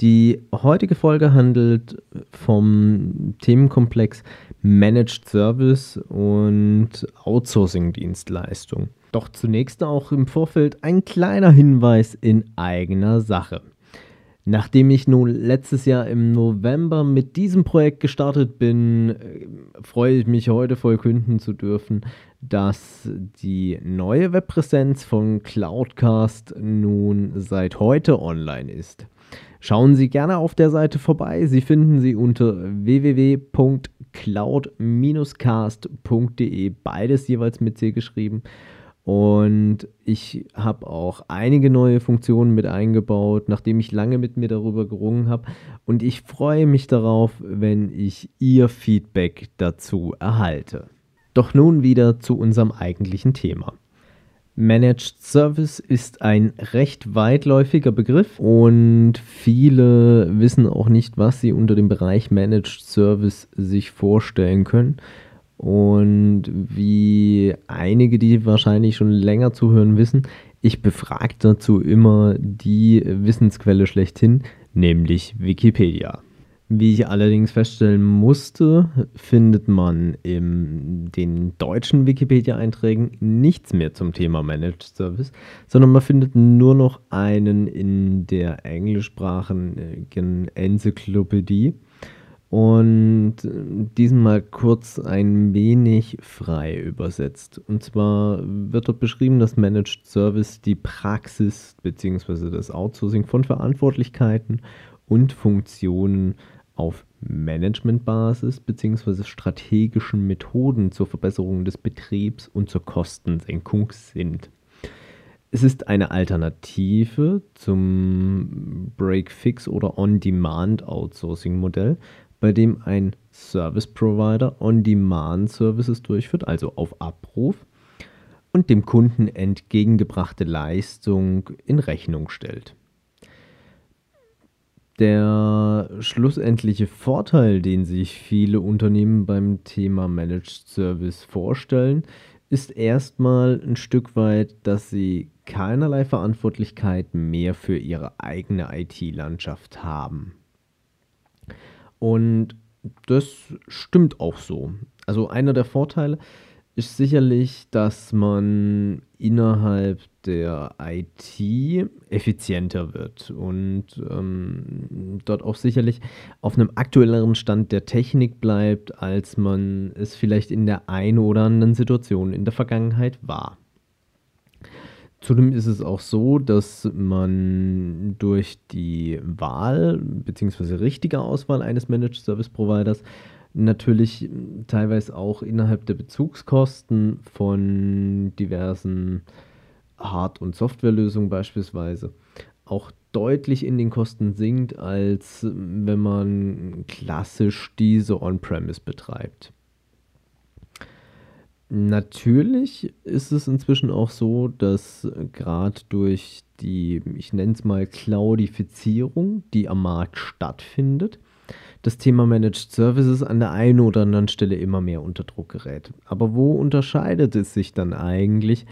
Die heutige Folge handelt vom Themenkomplex Managed Service und Outsourcing-Dienstleistung. Doch zunächst auch im Vorfeld ein kleiner Hinweis in eigener Sache. Nachdem ich nun letztes Jahr im November mit diesem Projekt gestartet bin, äh, freue ich mich heute verkünden zu dürfen, dass die neue Webpräsenz von Cloudcast nun seit heute online ist. Schauen Sie gerne auf der Seite vorbei. Sie finden sie unter www.cloud-cast.de, beides jeweils mit C geschrieben. Und ich habe auch einige neue Funktionen mit eingebaut, nachdem ich lange mit mir darüber gerungen habe. Und ich freue mich darauf, wenn ich Ihr Feedback dazu erhalte. Doch nun wieder zu unserem eigentlichen Thema. Managed Service ist ein recht weitläufiger Begriff und viele wissen auch nicht, was sie unter dem Bereich Managed Service sich vorstellen können. Und wie einige, die wahrscheinlich schon länger zuhören, wissen, ich befrage dazu immer die Wissensquelle schlechthin, nämlich Wikipedia. Wie ich allerdings feststellen musste, findet man in den deutschen Wikipedia-Einträgen nichts mehr zum Thema Managed Service, sondern man findet nur noch einen in der englischsprachigen Enzyklopädie. Und diesen mal kurz ein wenig frei übersetzt. Und zwar wird dort beschrieben, dass Managed Service die Praxis bzw. das Outsourcing von Verantwortlichkeiten und Funktionen auf Managementbasis bzw. strategischen Methoden zur Verbesserung des Betriebs und zur Kostensenkung sind. Es ist eine Alternative zum Break-Fix oder On-Demand-Outsourcing-Modell, bei dem ein Service Provider On-Demand-Services durchführt, also auf Abruf, und dem Kunden entgegengebrachte Leistung in Rechnung stellt. Der schlussendliche Vorteil, den sich viele Unternehmen beim Thema Managed Service vorstellen, ist erstmal ein Stück weit, dass sie keinerlei Verantwortlichkeit mehr für ihre eigene IT-Landschaft haben. Und das stimmt auch so. Also einer der Vorteile ist sicherlich, dass man innerhalb der IT effizienter wird und ähm, dort auch sicherlich auf einem aktuelleren Stand der Technik bleibt, als man es vielleicht in der einen oder anderen Situation in der Vergangenheit war. Zudem ist es auch so, dass man durch die Wahl bzw. richtige Auswahl eines Managed Service Providers natürlich teilweise auch innerhalb der Bezugskosten von diversen Hard- und Softwarelösungen beispielsweise auch deutlich in den Kosten sinkt, als wenn man klassisch diese On-Premise betreibt. Natürlich ist es inzwischen auch so, dass gerade durch die, ich nenne es mal, Cloudifizierung, die am Markt stattfindet, das Thema Managed Services an der einen oder anderen Stelle immer mehr unter Druck gerät. Aber wo unterscheidet es sich dann eigentlich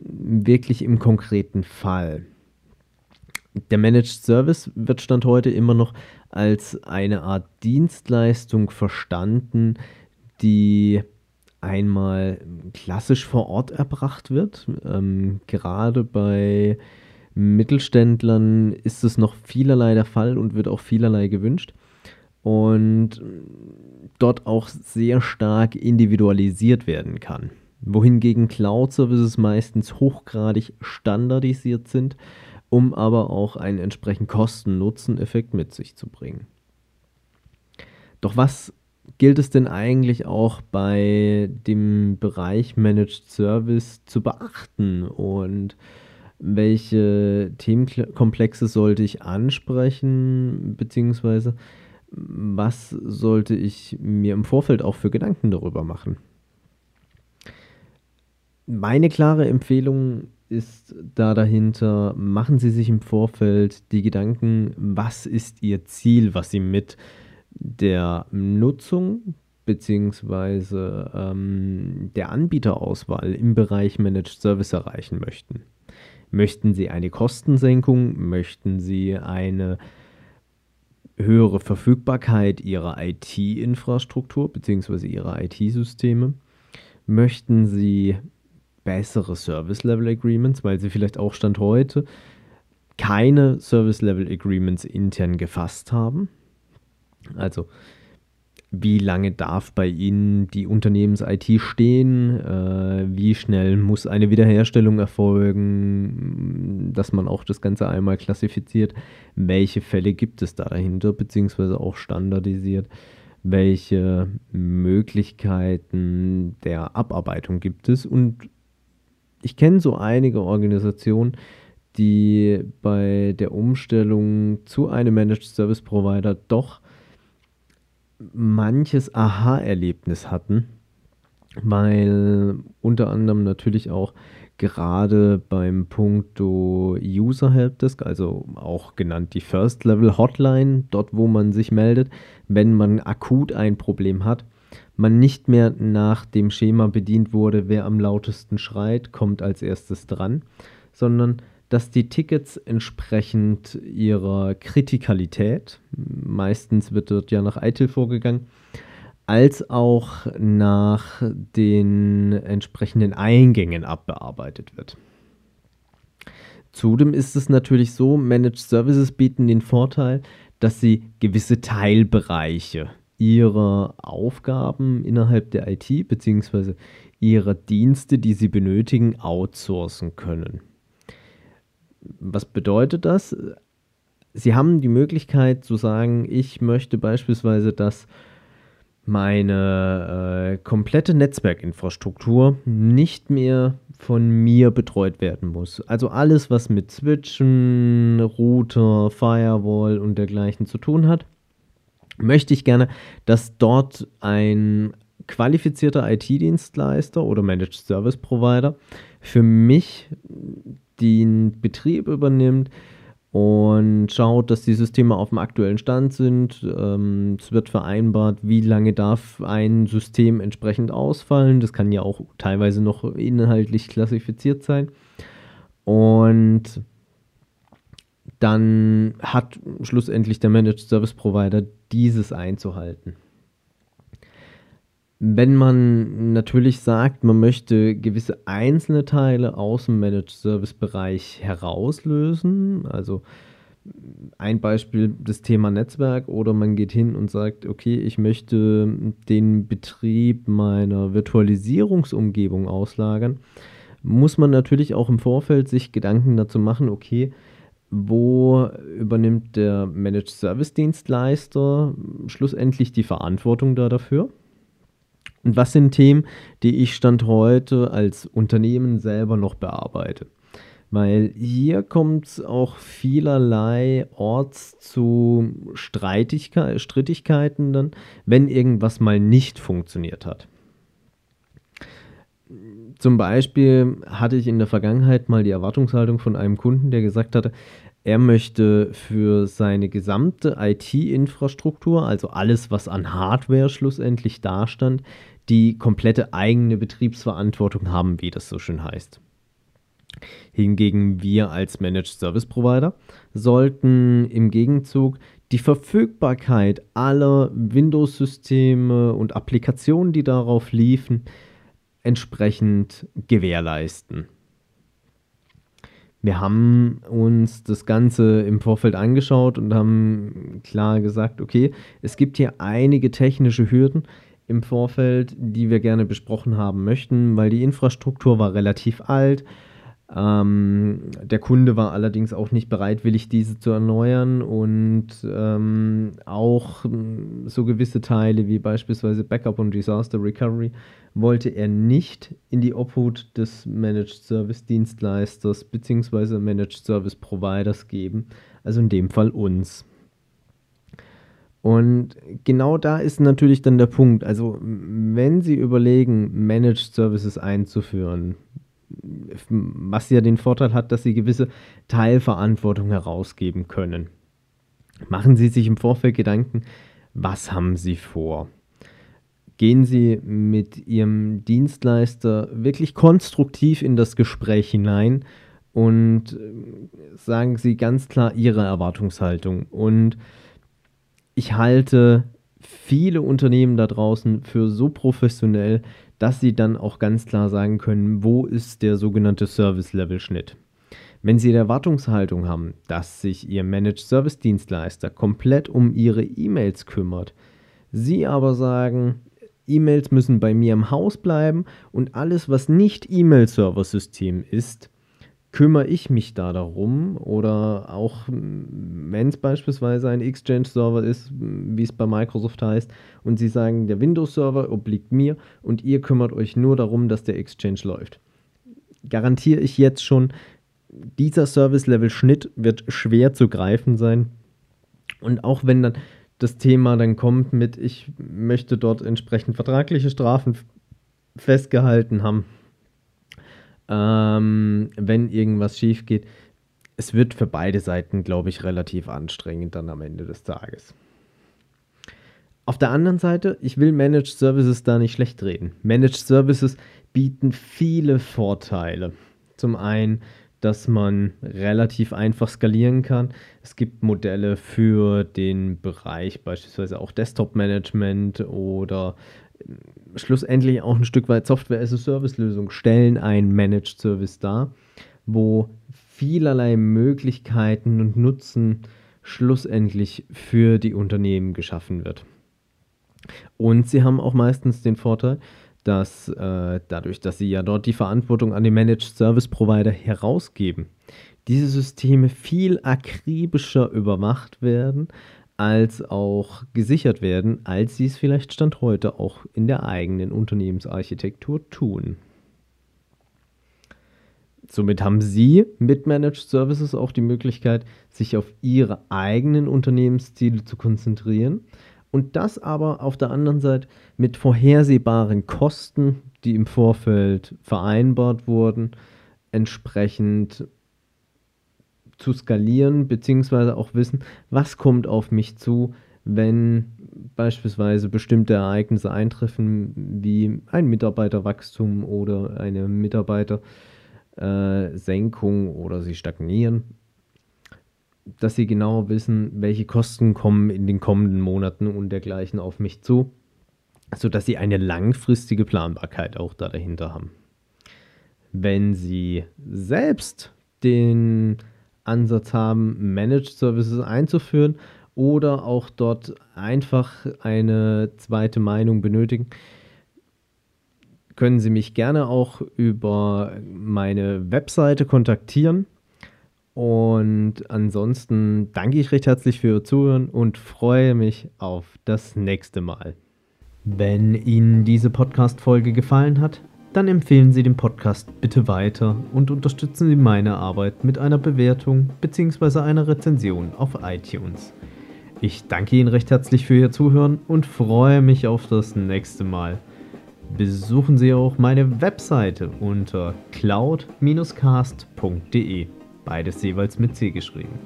wirklich im konkreten Fall? Der Managed Service wird Stand heute immer noch als eine Art Dienstleistung verstanden, die einmal klassisch vor Ort erbracht wird. Ähm, gerade bei Mittelständlern ist es noch vielerlei der Fall und wird auch vielerlei gewünscht und dort auch sehr stark individualisiert werden kann. Wohingegen Cloud-Services meistens hochgradig standardisiert sind, um aber auch einen entsprechend Kosten-Nutzen-Effekt mit sich zu bringen. Doch was gilt es denn eigentlich auch bei dem Bereich Managed Service zu beachten und welche Themenkomplexe sollte ich ansprechen, beziehungsweise was sollte ich mir im Vorfeld auch für Gedanken darüber machen. Meine klare Empfehlung ist da dahinter, machen Sie sich im Vorfeld die Gedanken, was ist Ihr Ziel, was Sie mit der Nutzung bzw. ähm, der Anbieterauswahl im Bereich Managed Service erreichen möchten. Möchten Sie eine Kostensenkung? Möchten Sie eine höhere Verfügbarkeit Ihrer IT-Infrastruktur bzw. Ihrer IT-Systeme? Möchten Sie bessere Service-Level-Agreements, weil Sie vielleicht auch Stand heute keine Service-Level-Agreements intern gefasst haben? Also wie lange darf bei Ihnen die Unternehmens-IT stehen? Äh, wie schnell muss eine Wiederherstellung erfolgen, dass man auch das Ganze einmal klassifiziert? Welche Fälle gibt es da dahinter, beziehungsweise auch standardisiert? Welche Möglichkeiten der Abarbeitung gibt es? Und ich kenne so einige Organisationen, die bei der Umstellung zu einem Managed Service Provider doch manches Aha-Erlebnis hatten, weil unter anderem natürlich auch gerade beim Punkto User Helpdesk, also auch genannt die First Level Hotline, dort wo man sich meldet, wenn man akut ein Problem hat, man nicht mehr nach dem Schema bedient wurde, wer am lautesten schreit, kommt als erstes dran, sondern dass die Tickets entsprechend ihrer Kritikalität, meistens wird dort ja nach ITIL vorgegangen, als auch nach den entsprechenden Eingängen abbearbeitet wird. Zudem ist es natürlich so, Managed Services bieten den Vorteil, dass sie gewisse Teilbereiche ihrer Aufgaben innerhalb der IT bzw. ihrer Dienste, die sie benötigen, outsourcen können. Was bedeutet das? Sie haben die Möglichkeit zu sagen, ich möchte beispielsweise, dass meine äh, komplette Netzwerkinfrastruktur nicht mehr von mir betreut werden muss. Also alles, was mit Switchen, Router, Firewall und dergleichen zu tun hat, möchte ich gerne, dass dort ein qualifizierter IT-Dienstleister oder Managed Service Provider für mich den Betrieb übernimmt und schaut, dass die Systeme auf dem aktuellen Stand sind. Ähm, es wird vereinbart, wie lange darf ein System entsprechend ausfallen. Das kann ja auch teilweise noch inhaltlich klassifiziert sein. Und dann hat schlussendlich der Managed Service Provider dieses einzuhalten. Wenn man natürlich sagt, man möchte gewisse einzelne Teile aus dem Managed Service Bereich herauslösen, also ein Beispiel das Thema Netzwerk oder man geht hin und sagt, okay, ich möchte den Betrieb meiner Virtualisierungsumgebung auslagern, muss man natürlich auch im Vorfeld sich Gedanken dazu machen, okay, wo übernimmt der Managed Service Dienstleister schlussendlich die Verantwortung da dafür? Und was sind Themen, die ich Stand heute als Unternehmen selber noch bearbeite? Weil hier kommt es auch vielerlei Orts zu Strittigkeiten dann, wenn irgendwas mal nicht funktioniert hat. Zum Beispiel hatte ich in der Vergangenheit mal die Erwartungshaltung von einem Kunden, der gesagt hatte, er möchte für seine gesamte IT-Infrastruktur, also alles, was an Hardware schlussendlich dastand, die komplette eigene Betriebsverantwortung haben, wie das so schön heißt. Hingegen wir als Managed Service Provider sollten im Gegenzug die Verfügbarkeit aller Windows-Systeme und Applikationen, die darauf liefen, entsprechend gewährleisten. Wir haben uns das Ganze im Vorfeld angeschaut und haben klar gesagt, okay, es gibt hier einige technische Hürden, im Vorfeld, die wir gerne besprochen haben möchten, weil die Infrastruktur war relativ alt. Ähm, der Kunde war allerdings auch nicht bereitwillig, diese zu erneuern und ähm, auch hm, so gewisse Teile wie beispielsweise Backup und Disaster Recovery wollte er nicht in die Obhut des Managed Service Dienstleisters bzw. Managed Service Providers geben, also in dem Fall uns. Und genau da ist natürlich dann der Punkt. Also, wenn Sie überlegen, Managed Services einzuführen, was ja den Vorteil hat, dass sie gewisse Teilverantwortung herausgeben können. Machen Sie sich im Vorfeld Gedanken, was haben Sie vor? Gehen Sie mit Ihrem Dienstleister wirklich konstruktiv in das Gespräch hinein und äh, sagen Sie ganz klar Ihre Erwartungshaltung. Und ich halte viele Unternehmen da draußen für so professionell, dass sie dann auch ganz klar sagen können, wo ist der sogenannte Service-Level-Schnitt. Wenn Sie die Erwartungshaltung haben, dass sich Ihr Managed Service Dienstleister komplett um Ihre E-Mails kümmert, Sie aber sagen, E-Mails müssen bei mir im Haus bleiben und alles, was nicht E-Mail-Server-System ist, kümmere ich mich da darum oder auch wenn es beispielsweise ein Exchange-Server ist, wie es bei Microsoft heißt, und sie sagen, der Windows-Server obliegt mir und ihr kümmert euch nur darum, dass der Exchange läuft. Garantiere ich jetzt schon, dieser Service-Level-Schnitt wird schwer zu greifen sein. Und auch wenn dann das Thema dann kommt mit, ich möchte dort entsprechend vertragliche Strafen festgehalten haben, ähm, wenn irgendwas schief geht. Es wird für beide Seiten, glaube ich, relativ anstrengend dann am Ende des Tages. Auf der anderen Seite, ich will Managed Services da nicht schlecht reden. Managed Services bieten viele Vorteile. Zum einen, dass man relativ einfach skalieren kann. Es gibt Modelle für den Bereich beispielsweise auch Desktop-Management oder schlussendlich auch ein Stück weit Software-as-a-Service-Lösung stellen einen Managed Service dar, wo vielerlei Möglichkeiten und Nutzen schlussendlich für die Unternehmen geschaffen wird. Und sie haben auch meistens den Vorteil, dass äh, dadurch, dass sie ja dort die Verantwortung an den Managed Service Provider herausgeben, diese Systeme viel akribischer überwacht werden, als auch gesichert werden, als sie es vielleicht Stand heute auch in der eigenen Unternehmensarchitektur tun. Somit haben Sie mit Managed Services auch die Möglichkeit, sich auf Ihre eigenen Unternehmensziele zu konzentrieren und das aber auf der anderen Seite mit vorhersehbaren Kosten, die im Vorfeld vereinbart wurden, entsprechend zu skalieren, beziehungsweise auch wissen, was kommt auf mich zu, wenn beispielsweise bestimmte Ereignisse eintreffen, wie ein Mitarbeiterwachstum oder eine Mitarbeitersenkung oder sie stagnieren, dass sie genau wissen, welche Kosten kommen in den kommenden Monaten und dergleichen auf mich zu, sodass sie eine langfristige Planbarkeit auch da dahinter haben. Wenn sie selbst den Ansatz haben, Managed Services einzuführen oder auch dort einfach eine zweite Meinung benötigen, können Sie mich gerne auch über meine Webseite kontaktieren. Und ansonsten danke ich recht herzlich für Ihr Zuhören und freue mich auf das nächste Mal. Wenn Ihnen diese Podcast-Folge gefallen hat, dann empfehlen Sie den Podcast bitte weiter und unterstützen Sie meine Arbeit mit einer Bewertung bzw. einer Rezension auf iTunes. Ich danke Ihnen recht herzlich für Ihr Zuhören und freue mich auf das nächste Mal. Besuchen Sie auch meine Webseite unter cloud-cast.de, beides jeweils mit C geschrieben.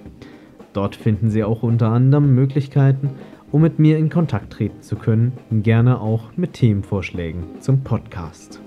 Dort finden Sie auch unter anderem Möglichkeiten, um mit mir in Kontakt treten zu können, gerne auch mit Themenvorschlägen zum Podcast.